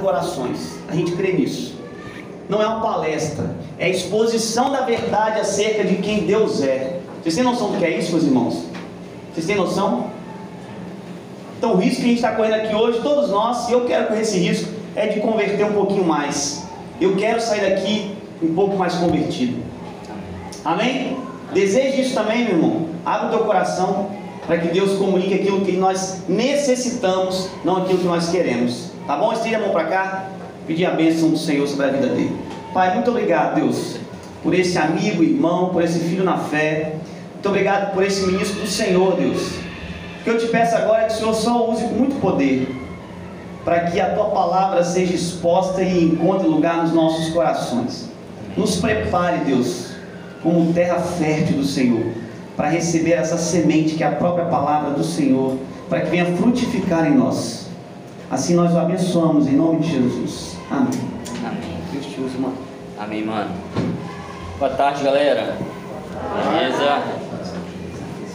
corações. A gente crê nisso. Não é uma palestra, é exposição da verdade acerca de quem Deus é. Vocês têm noção do que é isso, meus irmãos? Vocês têm noção? Então, o risco que a gente está correndo aqui hoje, todos nós, e eu quero correr esse risco, é de converter um pouquinho mais. Eu quero sair daqui um pouco mais convertido. Amém? Deseje isso também, meu irmão. Abra o teu coração para que Deus comunique aquilo que nós necessitamos, não aquilo que nós queremos. Tá bom? Estende a mão para cá. Pedir a bênção do Senhor sobre a vida dele. Pai, muito obrigado, Deus, por esse amigo, irmão, por esse filho na fé. Muito obrigado por esse ministro do Senhor, Deus. O que eu te peço agora é que o Senhor só use com muito poder para que a tua palavra seja exposta e encontre lugar nos nossos corações. Nos prepare, Deus, como terra fértil do Senhor, para receber essa semente que é a própria palavra do Senhor, para que venha frutificar em nós. Assim nós o abençoamos em nome de Jesus. Amém. Amém. Deus te use, mano. Amém, mano. Boa tarde, galera. Beleza?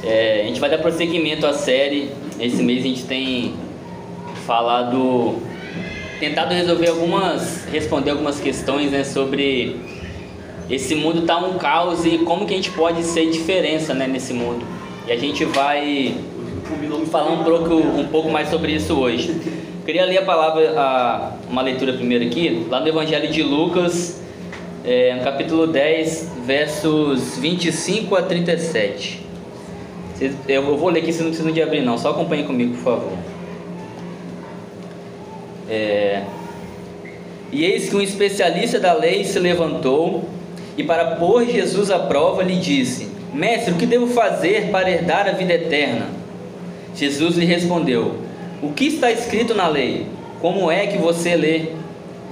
É, a gente vai dar prosseguimento à série. Esse mês a gente tem falado, tentado resolver algumas, responder algumas questões, né, sobre esse mundo tá um caos e como que a gente pode ser diferença, né, nesse mundo. E a gente vai falar um pouco, um pouco mais sobre isso hoje. Queria ler a palavra, a, uma leitura primeiro aqui, lá no Evangelho de Lucas, é, no capítulo 10, versos 25 a 37. Eu vou ler aqui, vocês não precisam de abrir não, só acompanhe comigo, por favor. É, e eis que um especialista da lei se levantou e, para pôr Jesus à prova, lhe disse: Mestre, o que devo fazer para herdar a vida eterna? Jesus lhe respondeu: O que está escrito na lei? Como é que você lê?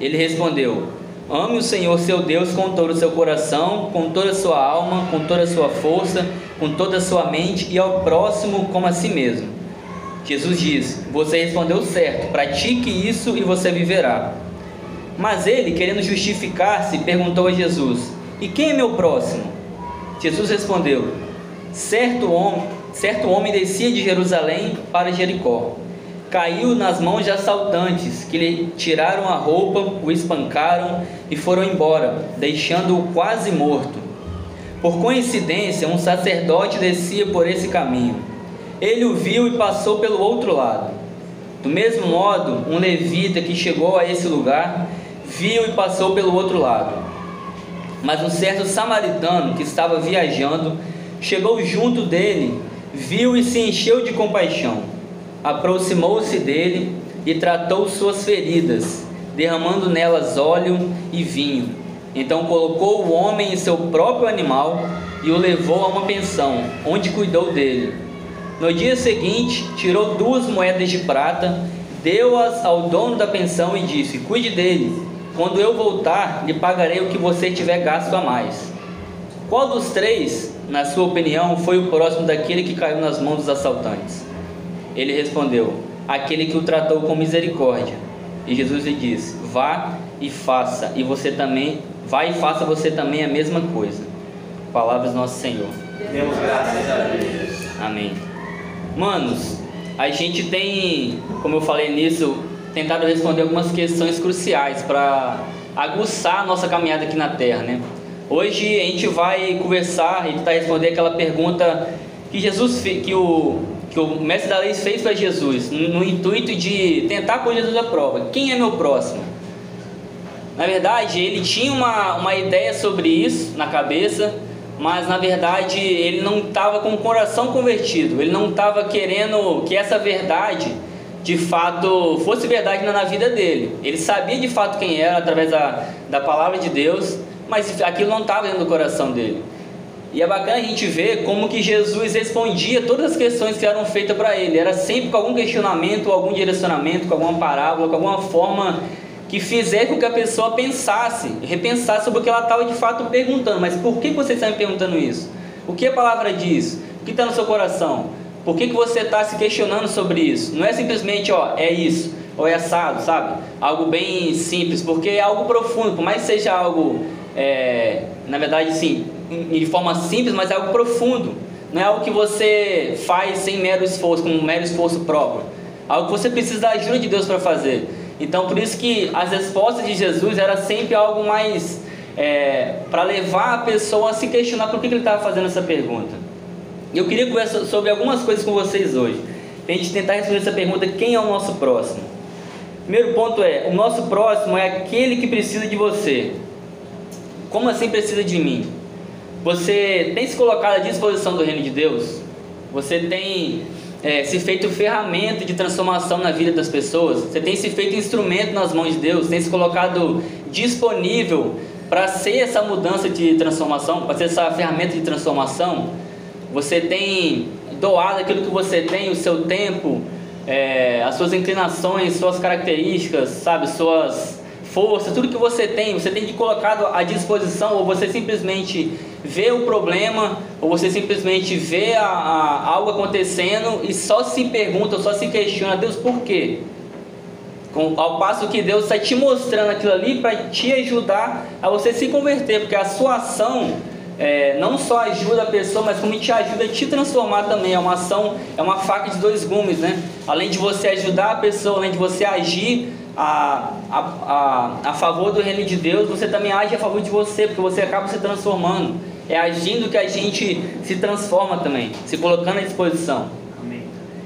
Ele respondeu: Ame o Senhor seu Deus com todo o seu coração, com toda a sua alma, com toda a sua força, com toda a sua mente e ao próximo como a si mesmo. Jesus diz: Você respondeu certo, pratique isso e você viverá. Mas ele, querendo justificar-se, perguntou a Jesus: E quem é meu próximo? Jesus respondeu: Certo homem, certo homem descia de Jerusalém para Jericó. Caiu nas mãos de assaltantes, que lhe tiraram a roupa, o espancaram e foram embora, deixando-o quase morto. Por coincidência, um sacerdote descia por esse caminho. Ele o viu e passou pelo outro lado. Do mesmo modo, um levita que chegou a esse lugar viu e passou pelo outro lado. Mas um certo samaritano que estava viajando chegou junto dele, viu e se encheu de compaixão. Aproximou-se dele e tratou suas feridas, derramando nelas óleo e vinho. Então colocou o homem em seu próprio animal e o levou a uma pensão, onde cuidou dele. No dia seguinte, tirou duas moedas de prata, deu-as ao dono da pensão e disse: Cuide dele. Quando eu voltar, lhe pagarei o que você tiver gasto a mais. Qual dos três, na sua opinião, foi o próximo daquele que caiu nas mãos dos assaltantes? Ele respondeu: Aquele que o tratou com misericórdia. E Jesus lhe disse: Vá e faça, e você também, vá e faça você também a mesma coisa. Palavras do nosso Senhor. Demos graças a Deus. Amém. Manos, a gente tem, como eu falei nisso, tentado responder algumas questões cruciais para aguçar a nossa caminhada aqui na Terra, né? Hoje a gente vai conversar e tentar responder aquela pergunta que Jesus que o que o mestre da lei fez para Jesus, no, intuito de tentar pôr Jesus à prova. Quem é meu próximo? Na verdade, ele tinha uma, uma ideia sobre isso na cabeça, mas na verdade ele não estava com o coração convertido, ele não estava querendo que essa verdade de fato fosse verdade na vida dele. Ele sabia de fato quem era através da, da palavra de Deus, mas aquilo não estava dentro do coração dele. E é bacana a gente ver como que Jesus respondia todas as questões que eram feitas para ele. Era sempre com algum questionamento, algum direcionamento, com alguma parábola, com alguma forma que fizesse com que a pessoa pensasse, repensasse sobre o que ela estava de fato perguntando. Mas por que você está me perguntando isso? O que a palavra diz? O que está no seu coração? Por que, que você está se questionando sobre isso? Não é simplesmente, ó, é isso, ou é assado, sabe? Algo bem simples, porque é algo profundo, por mais que seja algo, é, na verdade, sim, de forma simples, mas é algo profundo. Não é algo que você faz sem mero esforço, com um mero esforço próprio. Algo que você precisa da ajuda de Deus para fazer. Então, por isso que as respostas de Jesus era sempre algo mais é, para levar a pessoa a se questionar por que, que ele estava fazendo essa pergunta. Eu queria conversar sobre algumas coisas com vocês hoje, para a gente tentar responder essa pergunta: quem é o nosso próximo? Primeiro ponto é: o nosso próximo é aquele que precisa de você. Como assim precisa de mim? Você tem se colocado à disposição do reino de Deus? Você tem é, se feito ferramenta de transformação na vida das pessoas? Você tem se feito instrumento nas mãos de Deus? Tem se colocado disponível para ser essa mudança de transformação, para ser essa ferramenta de transformação? Você tem doado aquilo que você tem, o seu tempo, é, as suas inclinações, suas características, sabe, suas forças, tudo que você tem, você tem que colocado à disposição, ou você simplesmente vê o problema, ou você simplesmente vê a, a, algo acontecendo e só se pergunta, só se questiona, Deus, por quê? Com, ao passo que Deus está te mostrando aquilo ali para te ajudar a você se converter, porque a sua ação é, não só ajuda a pessoa, mas como te ajuda a te transformar também. É uma ação, é uma faca de dois gumes, né? Além de você ajudar a pessoa, além de você agir a, a, a, a favor do reino de Deus, você também age a favor de você, porque você acaba se transformando. É agindo que a gente se transforma também, se colocando à disposição. Amém.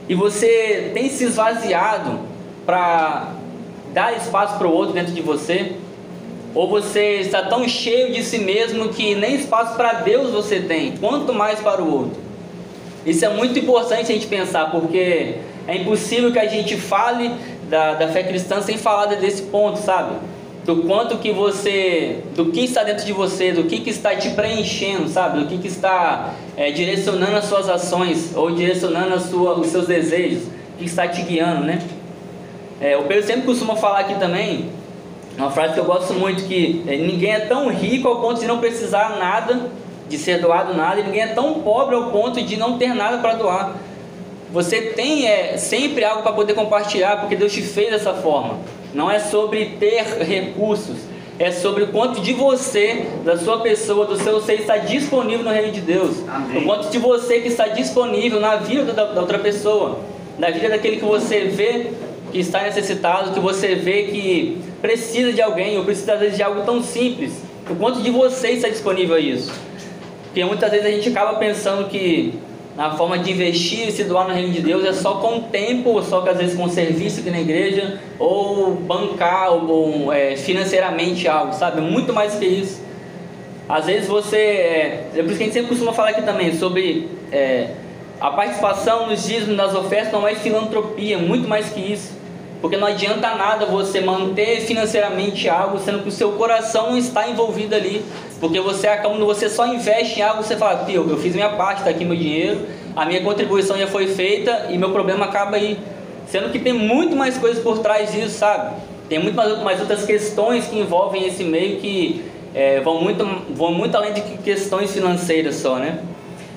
E você tem se esvaziado para dar espaço para o outro dentro de você? Ou você está tão cheio de si mesmo que nem espaço para Deus você tem, quanto mais para o outro? Isso é muito importante a gente pensar, porque é impossível que a gente fale da, da fé cristã sem falar desse ponto, sabe? Do quanto que você, do que está dentro de você, do que, que está te preenchendo, sabe? Do que, que está é, direcionando as suas ações ou direcionando sua, os seus desejos, o que está te guiando, né? É, o Pedro sempre costuma falar aqui também uma frase que eu gosto muito que é, ninguém é tão rico ao ponto de não precisar nada, de ser doado nada, e ninguém é tão pobre ao ponto de não ter nada para doar. Você tem é, sempre algo para poder compartilhar, porque Deus te fez dessa forma. Não é sobre ter recursos, é sobre o quanto de você, da sua pessoa, do seu ser está disponível no reino de Deus. Amém. O quanto de você que está disponível na vida da, da outra pessoa, na vida daquele que você vê que está necessitado, que você vê que precisa de alguém, ou precisa às vezes de algo tão simples. O quanto de você está disponível a isso? Porque muitas vezes a gente acaba pensando que na forma de investir e se doar no reino de Deus é só com tempo, só que às vezes com serviço aqui na igreja, ou bancar ou, é, financeiramente algo, sabe? Muito mais que isso. Às vezes você. É, é por isso que a gente sempre costuma falar aqui também sobre é, a participação nos dízimos, nas ofertas, não é filantropia, muito mais que isso. Porque não adianta nada você manter financeiramente algo, sendo que o seu coração está envolvido ali. Porque você, quando você só investe em algo, você fala, Tio, eu fiz minha parte, está aqui meu dinheiro, a minha contribuição já foi feita e meu problema acaba aí. Sendo que tem muito mais coisas por trás disso, sabe? Tem muito mais, mais outras questões que envolvem esse meio que é, vão, muito, vão muito além de questões financeiras só, né?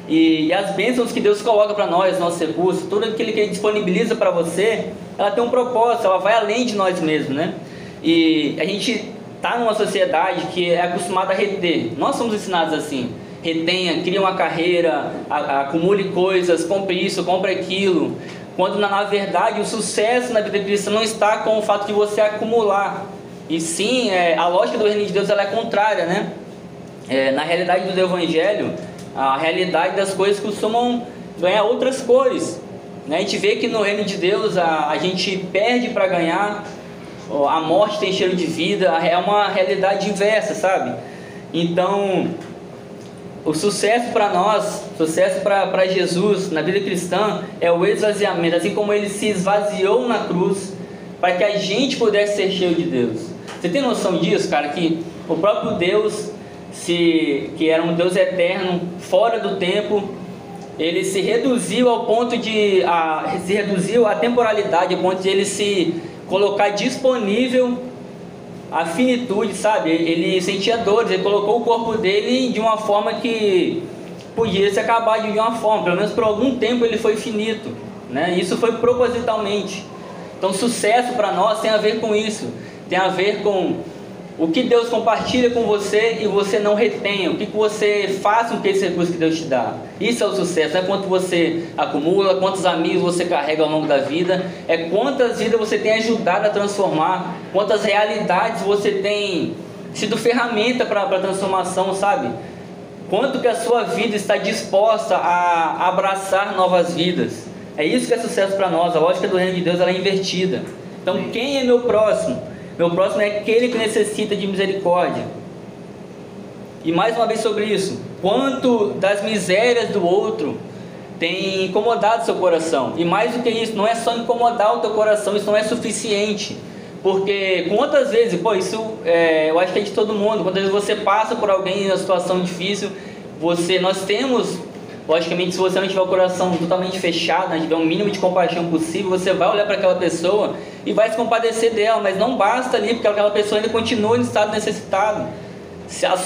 E, e as bênçãos que Deus coloca para nós, nossos recursos, tudo aquilo que Ele disponibiliza para você, ela tem um propósito, ela vai além de nós mesmos, né? E a gente está numa sociedade que é acostumada a reter. Nós somos ensinados assim. Retenha, cria uma carreira, acumule coisas, compre isso, compre aquilo. Quando na, verdade o sucesso na vida cristã não está com o fato de você acumular. E sim, é, a lógica do reino de Deus ela é contrária, né? É, na realidade do Evangelho, a realidade das coisas costumam ganhar outras cores. Né? A gente vê que no reino de Deus a, a gente perde para ganhar, a morte tem cheiro de vida, é uma realidade inversa, sabe? Então, o sucesso para nós, sucesso para Jesus na vida cristã é o esvaziamento, assim como ele se esvaziou na cruz para que a gente pudesse ser cheio de Deus. Você tem noção disso, cara? Que o próprio Deus se, que era um Deus eterno, fora do tempo, ele se reduziu ao ponto de a, se reduziu a temporalidade, ao ponto de ele se colocar disponível a finitude, sabe? Ele sentia dores, ele colocou o corpo dele de uma forma que podia se acabar de uma forma, pelo menos por algum tempo ele foi finito, né? Isso foi propositalmente. Então, sucesso para nós tem a ver com isso, tem a ver com o que Deus compartilha com você e você não retenha, o que, que você faz com esse recurso que Deus te dá. Isso é o sucesso, é quanto você acumula, quantos amigos você carrega ao longo da vida, é quantas vidas você tem ajudado a transformar, quantas realidades você tem sido ferramenta para a transformação, sabe? Quanto que a sua vida está disposta a abraçar novas vidas. É isso que é sucesso para nós. A lógica do reino de Deus é invertida. Então, quem é meu próximo? Meu próximo é aquele que necessita de misericórdia. E mais uma vez sobre isso, quanto das misérias do outro tem incomodado seu coração. E mais do que isso, não é só incomodar o teu coração, isso não é suficiente. Porque quantas vezes, pô, isso é, eu acho que é de todo mundo, quantas vezes você passa por alguém em uma situação difícil, você, nós temos Logicamente, se você não tiver o coração totalmente fechado, não tiver um mínimo de compaixão possível, você vai olhar para aquela pessoa e vai se compadecer dela, mas não basta ali, porque aquela pessoa ainda continua em estado necessitado.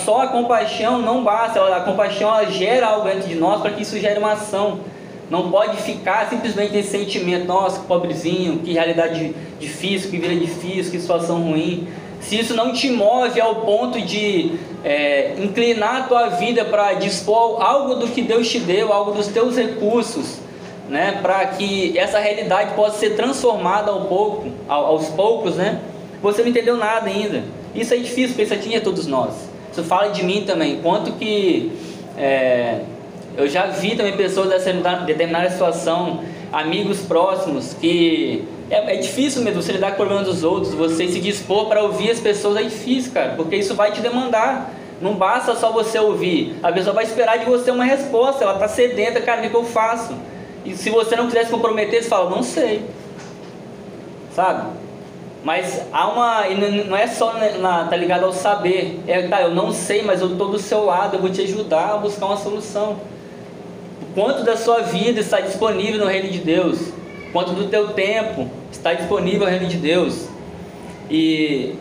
Só a compaixão não basta, a compaixão ela gera algo dentro de nós para que isso gere uma ação. Não pode ficar simplesmente nesse sentimento, nossa, que pobrezinho, que realidade difícil, que vida difícil, que situação ruim se isso não te move ao ponto de é, inclinar a tua vida para dispor algo do que Deus te deu, algo dos teus recursos, né, para que essa realidade possa ser transformada ao pouco, aos poucos, né? Você não entendeu nada ainda. Isso é difícil, porque isso atinge a todos nós. Isso fala de mim também, quanto que é, eu já vi também pessoas dessa determinada situação, amigos próximos que é, é, difícil mesmo você lidar com o problema dos outros, você se dispor para ouvir as pessoas é difícil, cara, porque isso vai te demandar. Não basta só você ouvir, a pessoa vai esperar de você uma resposta, ela está sedenta, cara, o que eu faço? E se você não quiser se comprometer, você fala, não sei. Sabe? Mas há uma. Não é só na, tá ligado ao saber. É, tá, eu não sei, mas eu estou do seu lado, eu vou te ajudar a buscar uma solução. Quanto da sua vida está disponível no reino de Deus? quanto do teu tempo está disponível ao reino de Deus. E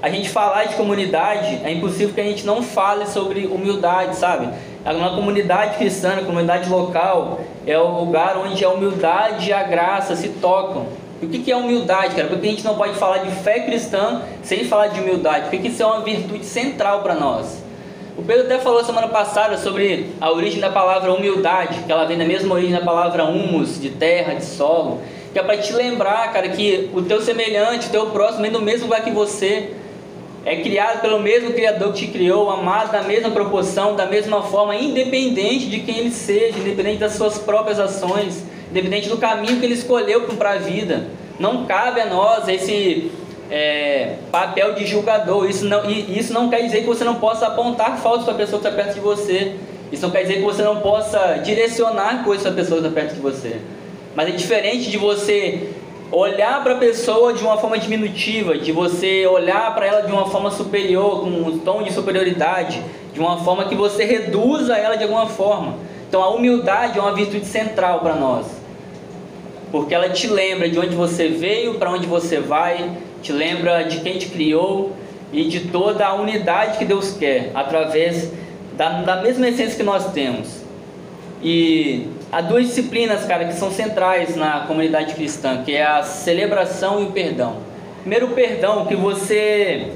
a gente falar de comunidade, é impossível que a gente não fale sobre humildade, sabe? Na comunidade cristã, na comunidade local, é o lugar onde a humildade e a graça se tocam. E o que é humildade, cara? Porque a gente não pode falar de fé cristã sem falar de humildade, porque isso é uma virtude central para nós. O Pedro até falou semana passada sobre a origem da palavra humildade, que ela vem da mesma origem da palavra humus, de terra, de solo, que é para te lembrar, cara, que o teu semelhante, o teu próximo, vem do mesmo lugar que você, é criado pelo mesmo Criador que te criou, amado da mesma proporção, da mesma forma, independente de quem ele seja, independente das suas próprias ações, independente do caminho que ele escolheu para a vida. Não cabe a nós esse é, papel de julgador. Isso não, isso não quer dizer que você não possa apontar faltas para a pessoa que está perto de você. Isso não quer dizer que você não possa direcionar coisas para a pessoa que está perto de você. Mas é diferente de você olhar para a pessoa de uma forma diminutiva, de você olhar para ela de uma forma superior, com um tom de superioridade, de uma forma que você reduza ela de alguma forma. Então a humildade é uma virtude central para nós. Porque ela te lembra de onde você veio, para onde você vai, te lembra de quem te criou e de toda a unidade que Deus quer, através da, da mesma essência que nós temos. E há duas disciplinas, cara, que são centrais na comunidade cristã, que é a celebração e o perdão. Primeiro, o perdão, que você.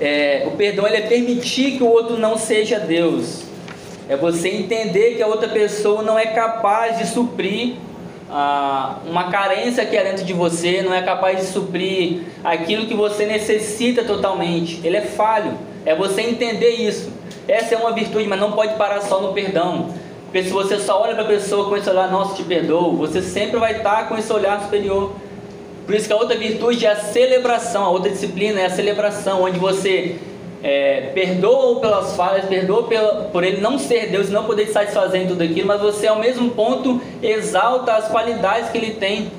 É, o perdão ele é permitir que o outro não seja Deus. É você entender que a outra pessoa não é capaz de suprir ah, uma carência que é dentro de você, não é capaz de suprir aquilo que você necessita totalmente. Ele é falho. É você entender isso. Essa é uma virtude, mas não pode parar só no perdão. Porque se você só olha para a pessoa com esse olhar, nossa, te perdoo, você sempre vai estar com esse olhar superior. Por isso que a outra virtude é a celebração, a outra disciplina é a celebração, onde você é, perdoa pelas falhas, perdoa pela, por ele não ser Deus não poder satisfazer em tudo aquilo, mas você ao mesmo ponto exalta as qualidades que ele tem.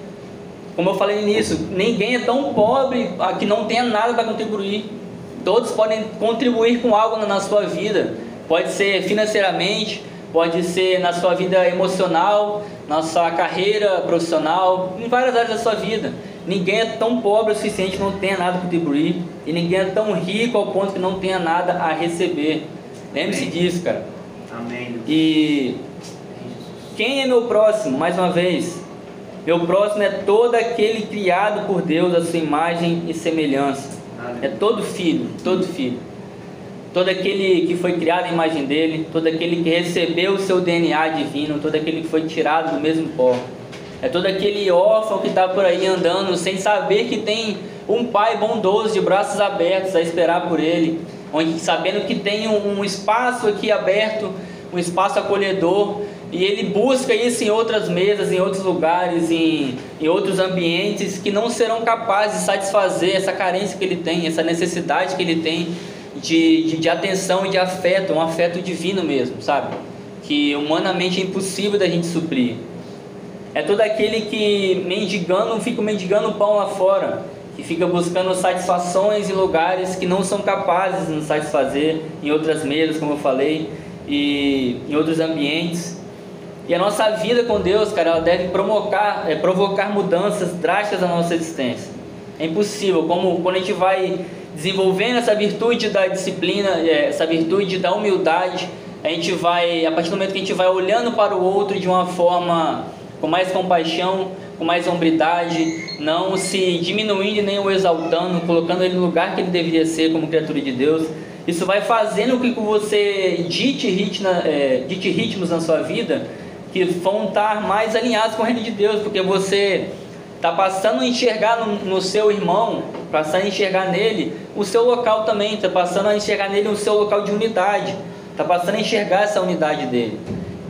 Como eu falei nisso, ninguém é tão pobre que não tenha nada para contribuir. Todos podem contribuir com algo na sua vida. Pode ser financeiramente, pode ser na sua vida emocional, na sua carreira profissional, em várias áreas da sua vida. Ninguém é tão pobre o suficiente que não tenha nada a contribuir. E ninguém é tão rico ao ponto que não tenha nada a receber. Lembre-se disso, cara. Amém. E quem é meu próximo? Mais uma vez. Meu próximo é todo aquele criado por Deus, a sua imagem e semelhança. É todo filho, todo filho. Todo aquele que foi criado à imagem dele, todo aquele que recebeu o seu DNA divino, todo aquele que foi tirado do mesmo pó. É todo aquele órfão que está por aí andando sem saber que tem um pai bondoso de braços abertos a esperar por ele, onde sabendo que tem um, um espaço aqui aberto, um espaço acolhedor, e ele busca isso em outras mesas, em outros lugares, em, em outros ambientes que não serão capazes de satisfazer essa carência que ele tem, essa necessidade que ele tem de, de, de atenção e de afeto, um afeto divino mesmo, sabe? Que humanamente é impossível da gente suprir. É todo aquele que mendigando, fica mendigando pão lá fora, que fica buscando satisfações em lugares que não são capazes de nos satisfazer, em outras mesas, como eu falei, e em outros ambientes. E a nossa vida com Deus, cara, ela deve provocar, é, provocar mudanças drásticas na nossa existência. É impossível, como quando a gente vai desenvolvendo essa virtude da disciplina, é, essa virtude da humildade, a gente vai, a partir do momento que a gente vai olhando para o outro de uma forma com mais compaixão, com mais hombridade, não se diminuindo nem o exaltando, colocando ele no lugar que ele deveria ser como criatura de Deus. Isso vai fazendo com que você dite, ritmo, é, dite ritmos na sua vida que vão estar mais alinhados com o reino de Deus, porque você está passando a enxergar no, no, seu irmão, passando a enxergar nele o seu local também, está passando a enxergar nele o seu local de unidade, está passando a enxergar essa unidade dele.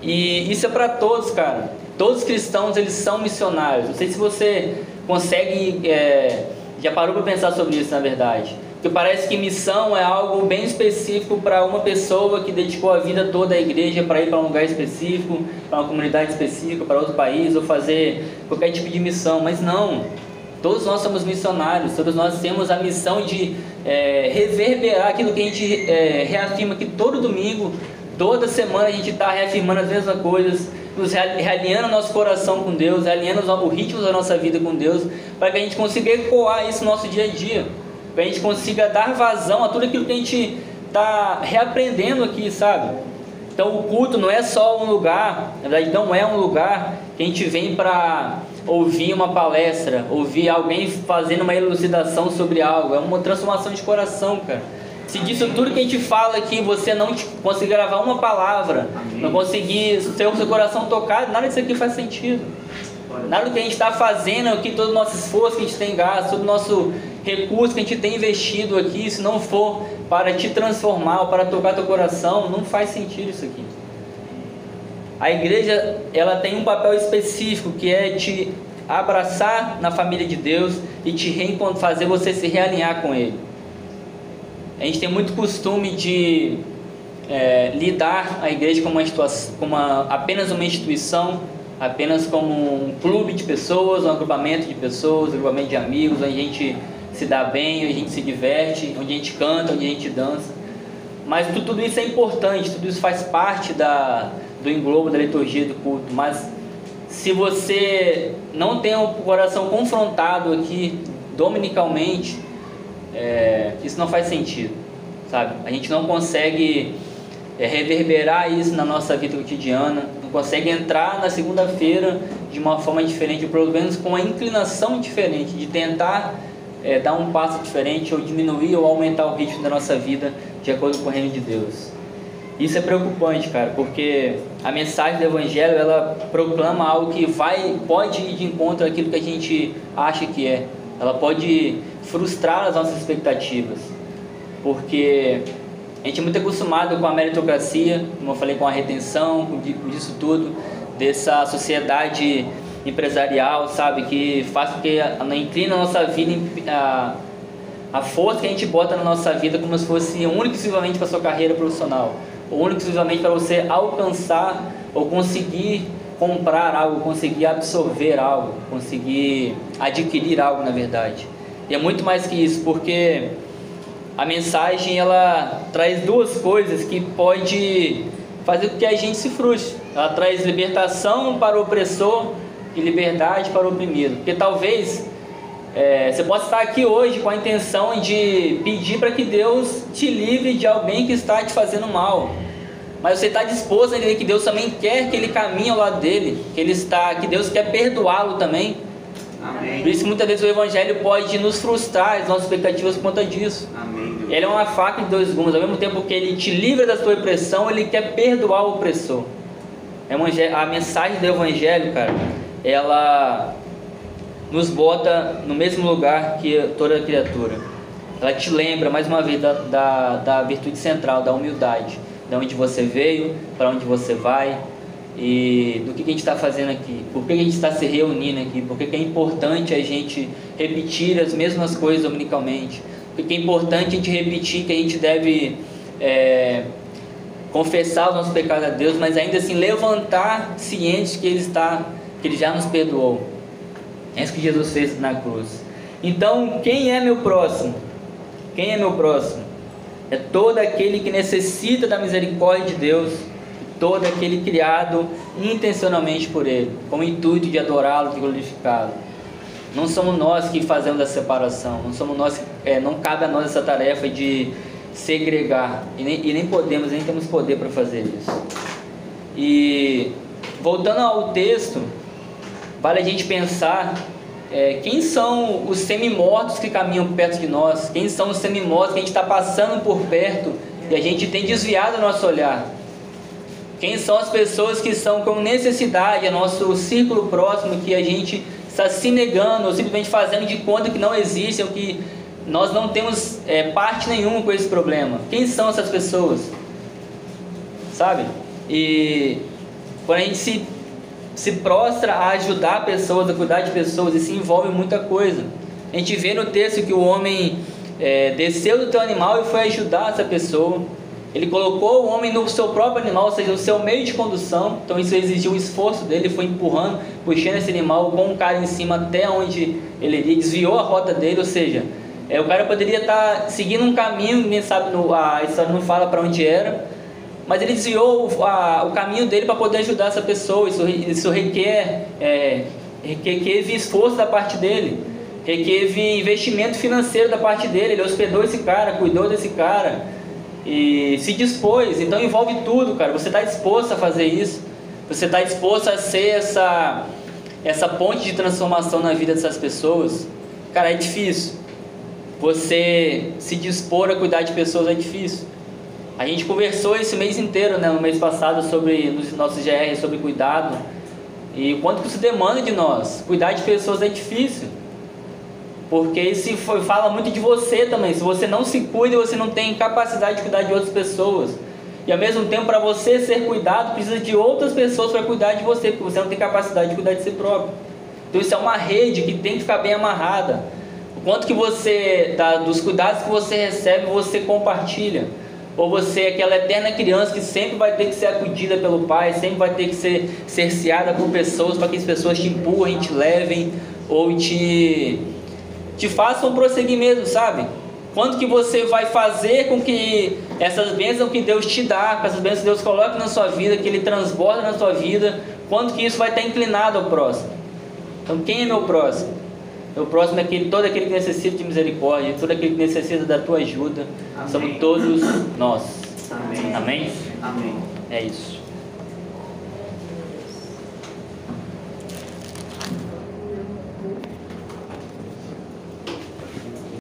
E isso é para todos, cara. Todos os cristãos eles são missionários. Não sei se você consegue, é, já parou para pensar sobre isso, na verdade. Porque parece que missão é algo bem específico para uma pessoa que dedicou a vida toda à igreja para ir para um lugar específico, para uma comunidade específica, para outro país, ou fazer qualquer tipo de missão. Mas não. Todos nós somos missionários, todos nós temos a missão de é, reverberar aquilo que a gente é, reafirma que todo domingo, toda semana a gente está reafirmando as mesmas coisas, nos realinhando nosso coração com Deus, realinhando o ritmo da nossa vida com Deus, para que a gente consiga ecoar isso no nosso dia a dia para a gente consiga dar vazão a tudo aquilo que a gente está reaprendendo aqui, sabe? Então o culto não é só um lugar, na verdade não é um lugar que a gente vem para ouvir uma palestra, ouvir alguém fazendo uma elucidação sobre algo, é uma transformação de coração, cara. Se disso tudo que a gente fala aqui, você não conseguir gravar uma palavra, não conseguir ter o seu coração tocado, nada disso aqui faz sentido. Nada do que a gente está fazendo aqui, todo o nosso esforço que a gente tem gasto, todo o nosso recurso que a gente tem investido aqui, se não for para te transformar ou para tocar teu coração, não faz sentido isso aqui. A igreja, ela tem um papel específico que é te abraçar na família de Deus e te fazer você se realinhar com Ele. A gente tem muito costume de é, lidar a igreja como, uma como uma, apenas uma instituição apenas como um clube de pessoas, um agrupamento de pessoas, um agrupamento de amigos, a gente se dá bem, a gente se diverte, onde a gente canta, onde a gente dança. Mas tudo isso é importante, tudo isso faz parte da, do englobo da liturgia do culto. Mas se você não tem o coração confrontado aqui dominicalmente, é, isso não faz sentido, sabe? A gente não consegue é, reverberar isso na nossa vida cotidiana, não consegue entrar na segunda-feira de uma forma diferente, ou pelo menos com uma inclinação diferente, de tentar é, dar um passo diferente, ou diminuir ou aumentar o ritmo da nossa vida de acordo com o reino de Deus. Isso é preocupante, cara, porque a mensagem do Evangelho ela proclama algo que vai, pode ir de encontro àquilo que a gente acha que é. Ela pode frustrar as nossas expectativas, porque a gente é muito acostumado com a meritocracia, como eu falei, com a retenção, com isso tudo, dessa sociedade empresarial, sabe, que faz com que inclina a nossa vida, a, a força que a gente bota na nossa vida como se fosse único e exclusivamente para a sua carreira profissional, ou único e exclusivamente para você alcançar ou conseguir comprar algo, conseguir absorver algo, conseguir adquirir algo na verdade. E é muito mais que isso, porque a mensagem ela traz duas coisas que pode fazer com que a gente se frustre. Ela traz libertação para o opressor e liberdade para o oprimido. Porque talvez é, você possa estar aqui hoje com a intenção de pedir para que Deus te livre de alguém que está te fazendo mal. Mas você está disposto a entender que Deus também quer que ele caminhe ao lado dele, que ele está, que Deus quer perdoá-lo também. Amém. Por isso que muitas vezes o Evangelho pode nos frustrar, as nossas expectativas por conta disso. Amém. Ele é uma faca de dois gumes, ao mesmo tempo que ele te livra da sua opressão, ele quer perdoar o opressor. A mensagem do Evangelho, cara, ela nos bota no mesmo lugar que toda criatura. Ela te lembra mais uma vez da, da, da virtude central, da humildade, de onde você veio, para onde você vai e do que, que a gente está fazendo aqui, por que a gente está se reunindo aqui, por que, que é importante a gente repetir as mesmas coisas dominicalmente, por que é importante a gente repetir que a gente deve é, confessar os nossos pecados a Deus, mas ainda assim levantar cientes que Ele está, que Ele já nos perdoou. É isso que Jesus fez na cruz. Então, quem é meu próximo? Quem é meu próximo? É todo aquele que necessita da misericórdia de Deus, todo aquele criado intencionalmente por Ele, com o intuito de adorá-lo, de glorificá-lo. Não somos nós que fazemos a separação, não somos nós, é, não cabe a nós essa tarefa de segregar e nem, e nem podemos, nem temos poder para fazer isso. E voltando ao texto, vale a gente pensar é, quem são os semi-mortos que caminham perto de nós, quem são os semi-mortos que a gente está passando por perto e a gente tem desviado o nosso olhar. Quem são as pessoas que são com necessidade, é nosso círculo próximo que a gente está se negando ou simplesmente fazendo de conta que não existe ou que nós não temos é, parte nenhuma com esse problema. Quem são essas pessoas? Sabe? E quando a gente se se prostra a ajudar pessoas, a cuidar de pessoas e se envolve muita coisa. A gente vê no texto que o homem é, desceu do teu animal e foi ajudar essa pessoa. Ele colocou o homem no seu próprio animal, ou seja, no seu meio de condução. Então isso exigiu um esforço dele, ele foi empurrando, puxando esse animal com um cara em cima até onde ele iria, desviou a rota dele, ou seja, é, o cara poderia estar tá seguindo um caminho, nem sabe, no, a história não fala para onde era, mas ele desviou o, a, o caminho dele para poder ajudar essa pessoa. Isso, isso requer, é, requer esforço da parte dele, requer investimento financeiro da parte dele. Ele hospedou esse cara, cuidou desse cara e se dispôs. Então envolve tudo, cara. Você está disposto a fazer isso? Você está disposto a ser essa, essa ponte de transformação na vida dessas pessoas? Cara, é difícil. Você se dispor a cuidar de pessoas é difícil. A gente conversou esse mês inteiro, né, no mês passado, sobre nos nossos GR, sobre cuidado. E o quanto que isso demanda de nós. Cuidar de pessoas é difícil. Porque isso fala muito de você também. Se você não se cuida, você não tem capacidade de cuidar de outras pessoas. E ao mesmo tempo, para você ser cuidado, precisa de outras pessoas para cuidar de você, porque você não tem capacidade de cuidar de si próprio. Então isso é uma rede que tem que ficar bem amarrada. O quanto que você, da, dos cuidados que você recebe, você compartilha. Ou você é aquela eterna criança que sempre vai ter que ser acudida pelo pai, sempre vai ter que ser cerceada por pessoas para que as pessoas te empurrem, te levem ou te, te façam prosseguir mesmo, sabe? Quanto que você vai fazer com que essas bênçãos que Deus te dá, essas bênçãos que Deus coloca na sua vida, que Ele transborda na sua vida, quanto que isso vai estar inclinado ao próximo? Então, quem é meu próximo? O próximo é aquele, todo aquele que necessita de misericórdia, todo aquele que necessita da tua ajuda. Amém. Somos todos nós. Amém. Amém? Amém. É isso.